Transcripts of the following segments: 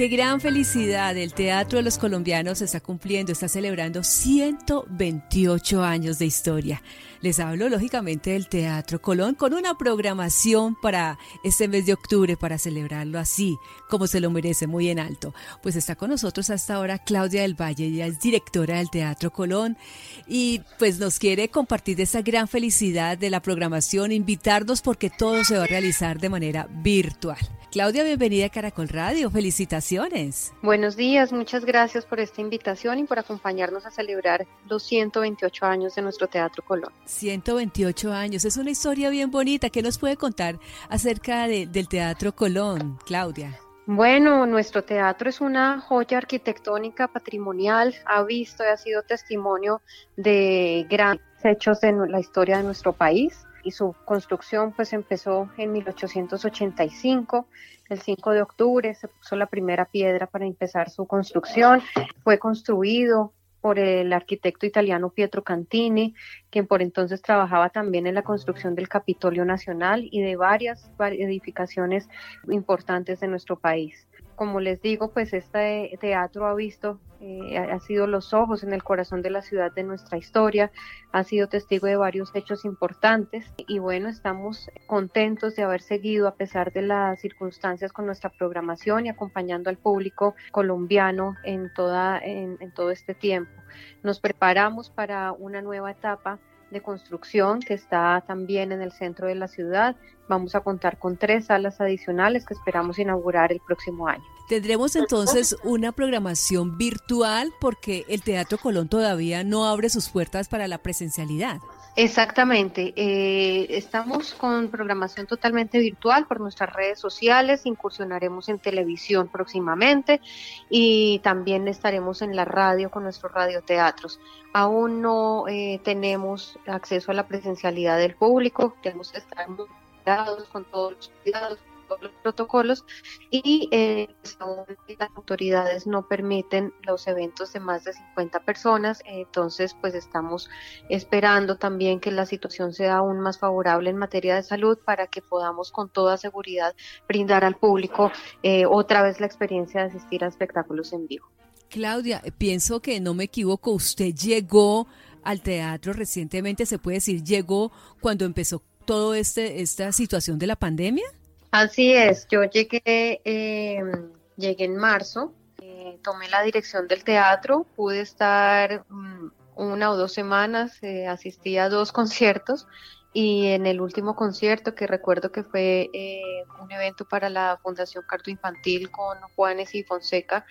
Qué gran felicidad. El Teatro de los Colombianos está cumpliendo, está celebrando 128 años de historia. Les hablo lógicamente del Teatro Colón con una programación para este mes de octubre para celebrarlo así, como se lo merece, muy en alto. Pues está con nosotros hasta ahora Claudia del Valle, ella es directora del Teatro Colón y pues nos quiere compartir esa gran felicidad de la programación, invitarnos porque todo se va a realizar de manera virtual. Claudia, bienvenida a Caracol Radio. Felicitaciones. Buenos días, muchas gracias por esta invitación y por acompañarnos a celebrar los 128 años de nuestro Teatro Colón. 128 años, es una historia bien bonita. ¿Qué nos puede contar acerca del Teatro Colón, Claudia? Bueno, nuestro teatro es una joya arquitectónica patrimonial, ha visto y ha sido testimonio de grandes hechos en la historia de nuestro país y su construcción pues empezó en 1885. El 5 de octubre se puso la primera piedra para empezar su construcción. Fue construido por el arquitecto italiano Pietro Cantini, quien por entonces trabajaba también en la construcción del Capitolio Nacional y de varias edificaciones importantes de nuestro país como les digo, pues este teatro ha visto, eh, ha sido los ojos en el corazón de la ciudad de nuestra historia, ha sido testigo de varios hechos importantes y bueno, estamos contentos de haber seguido a pesar de las circunstancias con nuestra programación y acompañando al público colombiano en, toda, en todo este tiempo. Nos preparamos para una nueva etapa de construcción que está también en el centro de la ciudad. Vamos a contar con tres salas adicionales que esperamos inaugurar el próximo año. Tendremos entonces una programación virtual porque el Teatro Colón todavía no abre sus puertas para la presencialidad. Exactamente. Eh, estamos con programación totalmente virtual por nuestras redes sociales, incursionaremos en televisión próximamente y también estaremos en la radio con nuestros radioteatros. Aún no eh, tenemos acceso a la presencialidad del público, tenemos que estar muy cuidados con todos los cuidados los protocolos y eh, pues, las autoridades no permiten los eventos de más de 50 personas, entonces pues estamos esperando también que la situación sea aún más favorable en materia de salud para que podamos con toda seguridad brindar al público eh, otra vez la experiencia de asistir a espectáculos en vivo. Claudia, pienso que no me equivoco, usted llegó al teatro recientemente, se puede decir, llegó cuando empezó toda este, esta situación de la pandemia. Así es, yo llegué, em, llegué en marzo, eh, tomé la dirección del teatro, pude estar mm, una o dos semanas, eh, asistí a dos conciertos y en el último concierto que recuerdo que fue eh, un evento para la Fundación Carto Infantil con Juanes y Fonseca,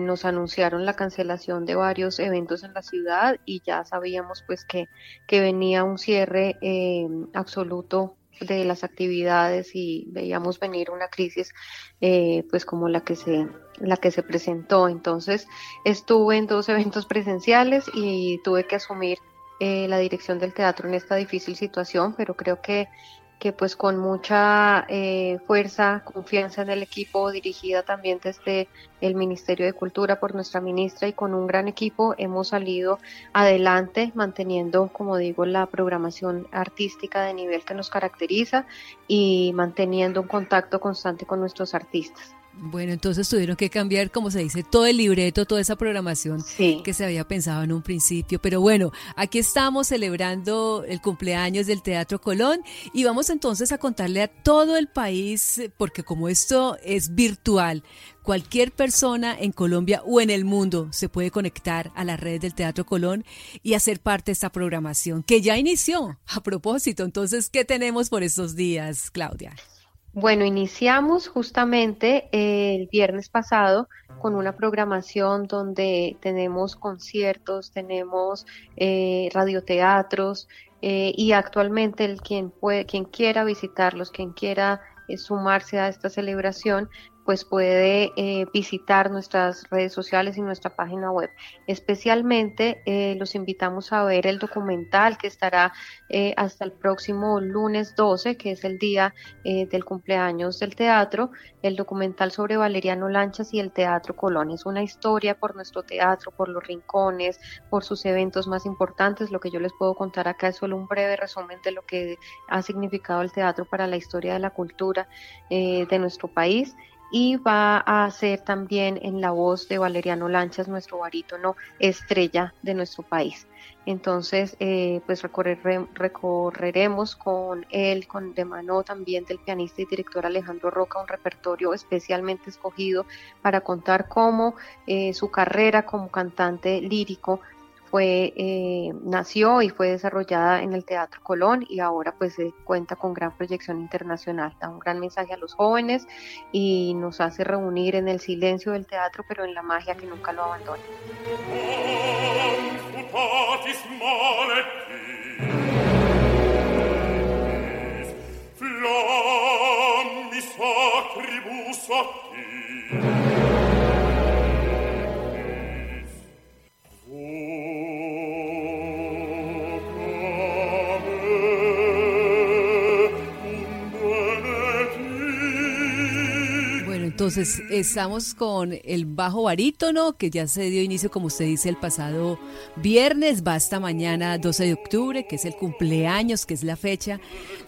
nos anunciaron la cancelación de varios eventos en la ciudad y ya sabíamos pues que, que venía un cierre em, absoluto de las actividades y veíamos venir una crisis eh, pues como la que se la que se presentó. Entonces estuve en dos eventos presenciales y tuve que asumir eh, la dirección del teatro en esta difícil situación pero creo que que pues con mucha eh, fuerza, confianza en el equipo, dirigida también desde el Ministerio de Cultura por nuestra ministra y con un gran equipo hemos salido adelante manteniendo, como digo, la programación artística de nivel que nos caracteriza y manteniendo un contacto constante con nuestros artistas. Bueno, entonces tuvieron que cambiar, como se dice, todo el libreto, toda esa programación que se había pensado en un principio. Pero bueno, aquí estamos celebrando el cumpleaños del Teatro Colón y vamos entonces a contarle a todo el país, porque como esto es virtual, cualquier persona en Colombia o en el mundo se puede conectar a las redes del Teatro Colón y hacer parte de esta programación que ya inició. A propósito, entonces, ¿qué tenemos por estos días, Claudia? Bueno, iniciamos justamente el viernes pasado con una programación donde tenemos conciertos, tenemos eh, radioteatros eh, y actualmente el quien puede, quien quiera visitarlos, quien quiera eh, sumarse a esta celebración, pues puede eh, visitar nuestras redes sociales y nuestra página web. Especialmente eh, los invitamos a ver el documental que estará eh, hasta el próximo lunes 12, que es el día del cumpleaños del teatro, el documental sobre Valeriano Lanchas y el Teatro Colón. Es una historia por nuestro teatro, por los rincones, por sus eventos más importantes. Lo que yo les puedo contar acá es solo un breve resumen de lo que ha significado el teatro para la historia de la cultura de nuestro país y va a ser también en la voz de Valeriano Lanchas, nuestro barítono estrella de nuestro país. Entonces, eh, pues recorreremos con él, con de mano también del pianista y director Alejandro Roca, un repertorio especialmente escogido para contar cómo eh, su carrera como cantante lírico fue, eh, nació y fue desarrollada en el Teatro Colón y ahora pues cuenta con gran proyección internacional. Da un gran mensaje a los jóvenes y nos hace reunir en el silencio del teatro, pero en la magia que nunca lo abandona. Entonces, estamos con el bajo barítono, que ya se dio inicio, como usted dice, el pasado viernes, va hasta mañana 12 de octubre, que es el cumpleaños, que es la fecha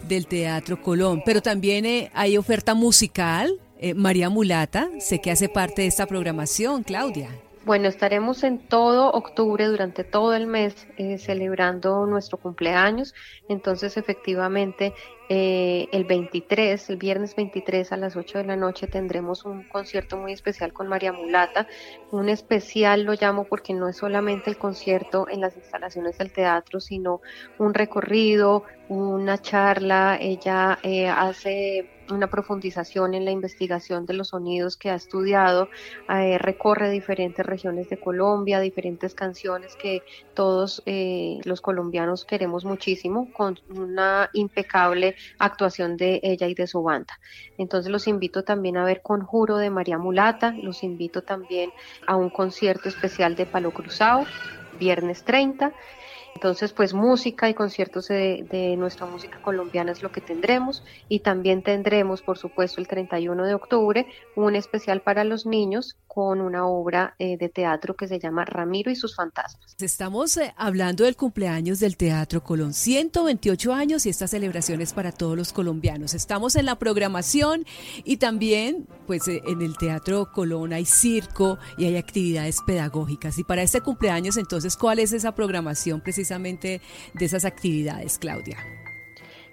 del Teatro Colón. Pero también eh, hay oferta musical. Eh, María Mulata, sé que hace parte de esta programación, Claudia. Bueno, estaremos en todo octubre, durante todo el mes, eh, celebrando nuestro cumpleaños. Entonces, efectivamente, eh, el 23, el viernes 23 a las 8 de la noche, tendremos un concierto muy especial con María Mulata. Un especial lo llamo porque no es solamente el concierto en las instalaciones del teatro, sino un recorrido, una charla. Ella eh, hace una profundización en la investigación de los sonidos que ha estudiado, eh, recorre diferentes regiones de Colombia, diferentes canciones que todos eh, los colombianos queremos muchísimo, con una impecable actuación de ella y de su banda. Entonces los invito también a ver Conjuro de María Mulata, los invito también a un concierto especial de Palo Cruzado, viernes 30 entonces, pues música y conciertos de, nuestra música colombiana es lo que tendremos. Y también tendremos, por supuesto, el 31 de octubre un especial para los niños con una obra eh, de teatro que se llama Ramiro y sus fantasmas. Estamos eh, hablando del cumpleaños del Teatro Colón, 128 años y estas celebraciones para todos los colombianos. Estamos en la programación y también, pues eh, en el Teatro Colón hay circo y hay actividades pedagógicas. Y para este cumpleaños, entonces, ¿cuál es esa programación precisamente de esas actividades, Claudia?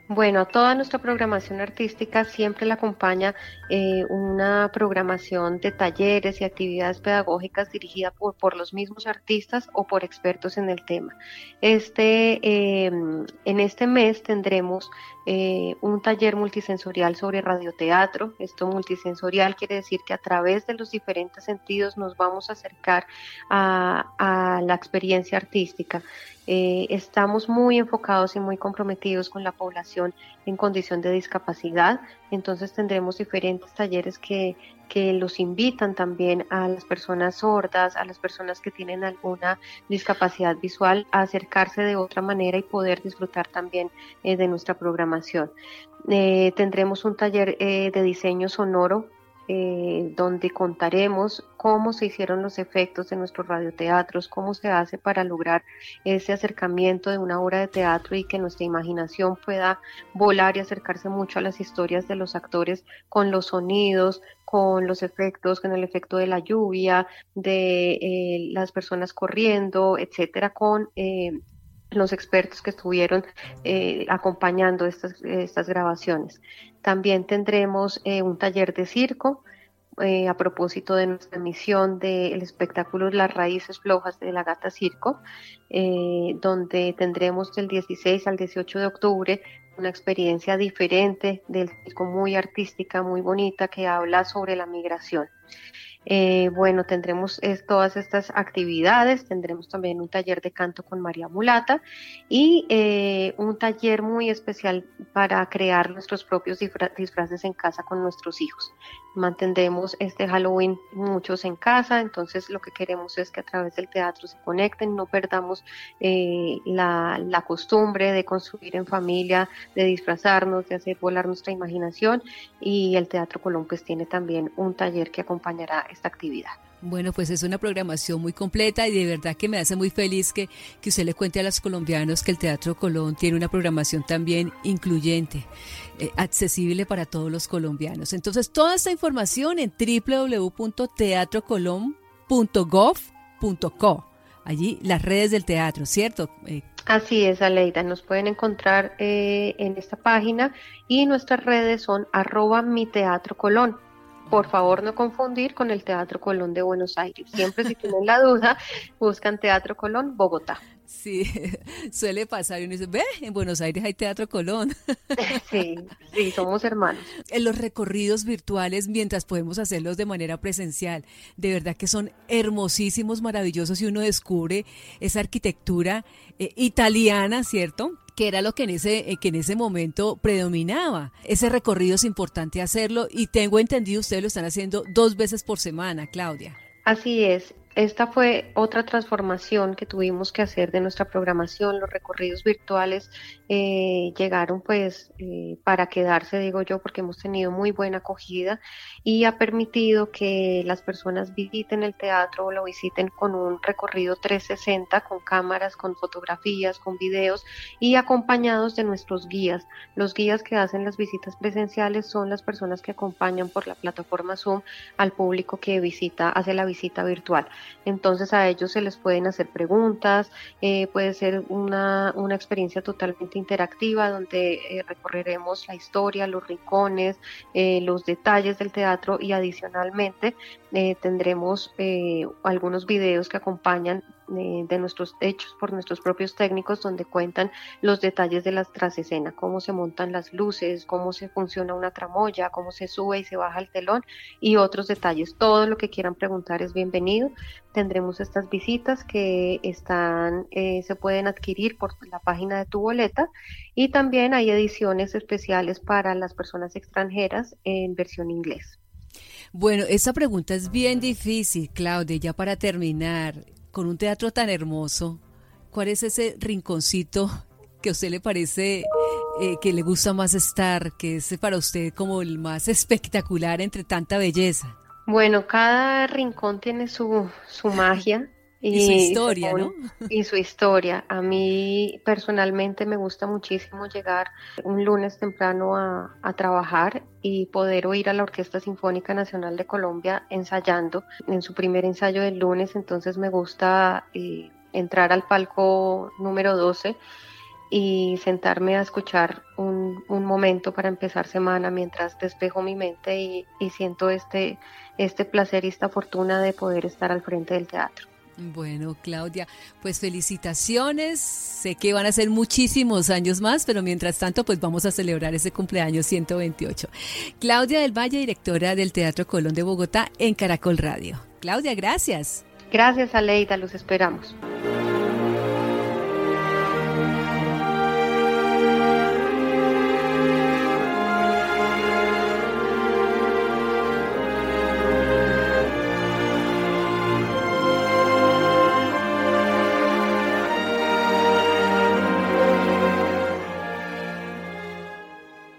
Bueno, toda nuestra programación artística siempre la acompaña eh, una programación de talleres y actividades pedagógicas dirigida por, por los mismos artistas o por expertos en el tema. Este, em, en este mes tendremos eh, un taller multisensorial sobre radioteatro. Esto multisensorial quiere decir que a través de los diferentes sentidos nos vamos a acercar a, la experiencia artística. Eh, estamos muy enfocados y muy comprometidos con la población en condición de discapacidad, entonces tendremos diferentes talleres que, que los invitan también a las personas sordas, a las personas que tienen alguna discapacidad visual a acercarse de otra manera y poder disfrutar también eh, de nuestra programación. Eh, tendremos un taller de diseño sonoro eh, donde contaremos cómo se hicieron los efectos de nuestros radioteatros, cómo se hace para lograr ese acercamiento de una obra de teatro y que nuestra imaginación pueda volar y acercarse mucho a las historias de los actores con los sonidos, con los efectos, con el efecto de la lluvia, de eh, las personas corriendo, etcétera, con eh, los expertos que estuvieron eh, acompañando estas, estas grabaciones. También tendremos eh, un taller de circo eh, a propósito de nuestra misión del espectáculo Las Raíces Flojas de la Gata Circo, donde tendremos del 16 al 18 de octubre una experiencia diferente del circo muy artística, muy bonita, que habla sobre la migración. Eh, bueno, tendremos todas estas actividades, tendremos también un taller de canto con María Mulata y eh, un taller muy especial para crear nuestros propios disfraces en casa con nuestros hijos. Mantendremos este Halloween muchos en casa, entonces lo que queremos es que a través del teatro se conecten, no perdamos eh, la, costumbre de construir en familia, de disfrazarnos, de hacer volar nuestra imaginación y el Teatro Colón pues tiene también un taller que acompañará esta actividad. Bueno, pues es una programación muy completa y de verdad que me hace muy feliz que, que usted le cuente a los colombianos que el Teatro Colón tiene una programación también incluyente, eh, accesible para todos los colombianos. Entonces, toda esta información en www.teatrocolón.gov.co. Allí las redes del teatro, ¿cierto? Eh, Así es, Aleida. Nos pueden encontrar eh, en esta página y nuestras redes son arroba mi teatro colón. Por favor, no confundir con el Teatro Colón de Buenos Aires. Siempre si tienen la duda, buscan Teatro Colón, Bogotá. Sí, suele pasar y uno dice, ve, en Buenos Aires hay Teatro Colón. Sí, sí, somos hermanos. En los recorridos virtuales, mientras podemos hacerlos de manera presencial, de verdad que son hermosísimos, maravillosos y uno descubre esa arquitectura eh, italiana, ¿cierto? que era lo que en ese, eh, que en ese momento predominaba. Ese recorrido es importante hacerlo y tengo entendido ustedes lo están haciendo dos veces por semana, Claudia. Así es, esta fue otra transformación que tuvimos que hacer de nuestra programación. Los recorridos virtuales eh, llegaron pues eh, para quedarse, digo yo, porque hemos tenido muy buena acogida y ha permitido que las personas visiten el teatro o lo visiten con un recorrido 360, con cámaras, con fotografías, con videos y acompañados de nuestros guías. Los guías que hacen las visitas presenciales son las personas que acompañan por la plataforma Zoom al público que visita, hace la visita virtual. Entonces a ellos se les pueden hacer preguntas, eh, puede ser una, una, experiencia totalmente interactiva donde eh, recorreremos la historia, los rincones, eh, los detalles del teatro y adicionalmente tendremos algunos videos que acompañan eh, de nuestros hechos por nuestros propios técnicos donde cuentan los detalles de la trasescena, cómo se montan las luces, cómo se funciona una tramoya, cómo se sube y se baja el telón y otros detalles. Todo lo que quieran preguntar es bienvenido. Tendremos estas visitas que están, eh, se pueden adquirir por la página de tu boleta y también hay ediciones especiales para las personas extranjeras en versión inglés. Bueno, esa pregunta es bien difícil, Claudia, ya para terminar con un teatro tan hermoso, ¿cuál es ese rinconcito que a usted le parece eh, que le gusta más estar, que es para usted como el más espectacular entre tanta belleza? Bueno, cada rincón tiene su, su magia. Y, su historia, ¿no? Y su historia. A mí personalmente me gusta muchísimo llegar un lunes temprano a, a, trabajar y poder oír a la Orquesta Sinfónica Nacional de Colombia ensayando en su primer ensayo del lunes. Entonces me gusta eh, entrar al palco número 12 y sentarme a escuchar un, un, momento para empezar semana mientras despejo mi mente y, y siento este, este placer y esta fortuna de poder estar al frente del teatro. Bueno, Claudia, pues felicitaciones. Sé que van a ser muchísimos años más, pero mientras tanto, pues vamos a celebrar ese cumpleaños 128. Claudia del Valle, directora del Teatro Colón de Bogotá en Caracol Radio. Claudia, gracias. Gracias, Aleida, los esperamos.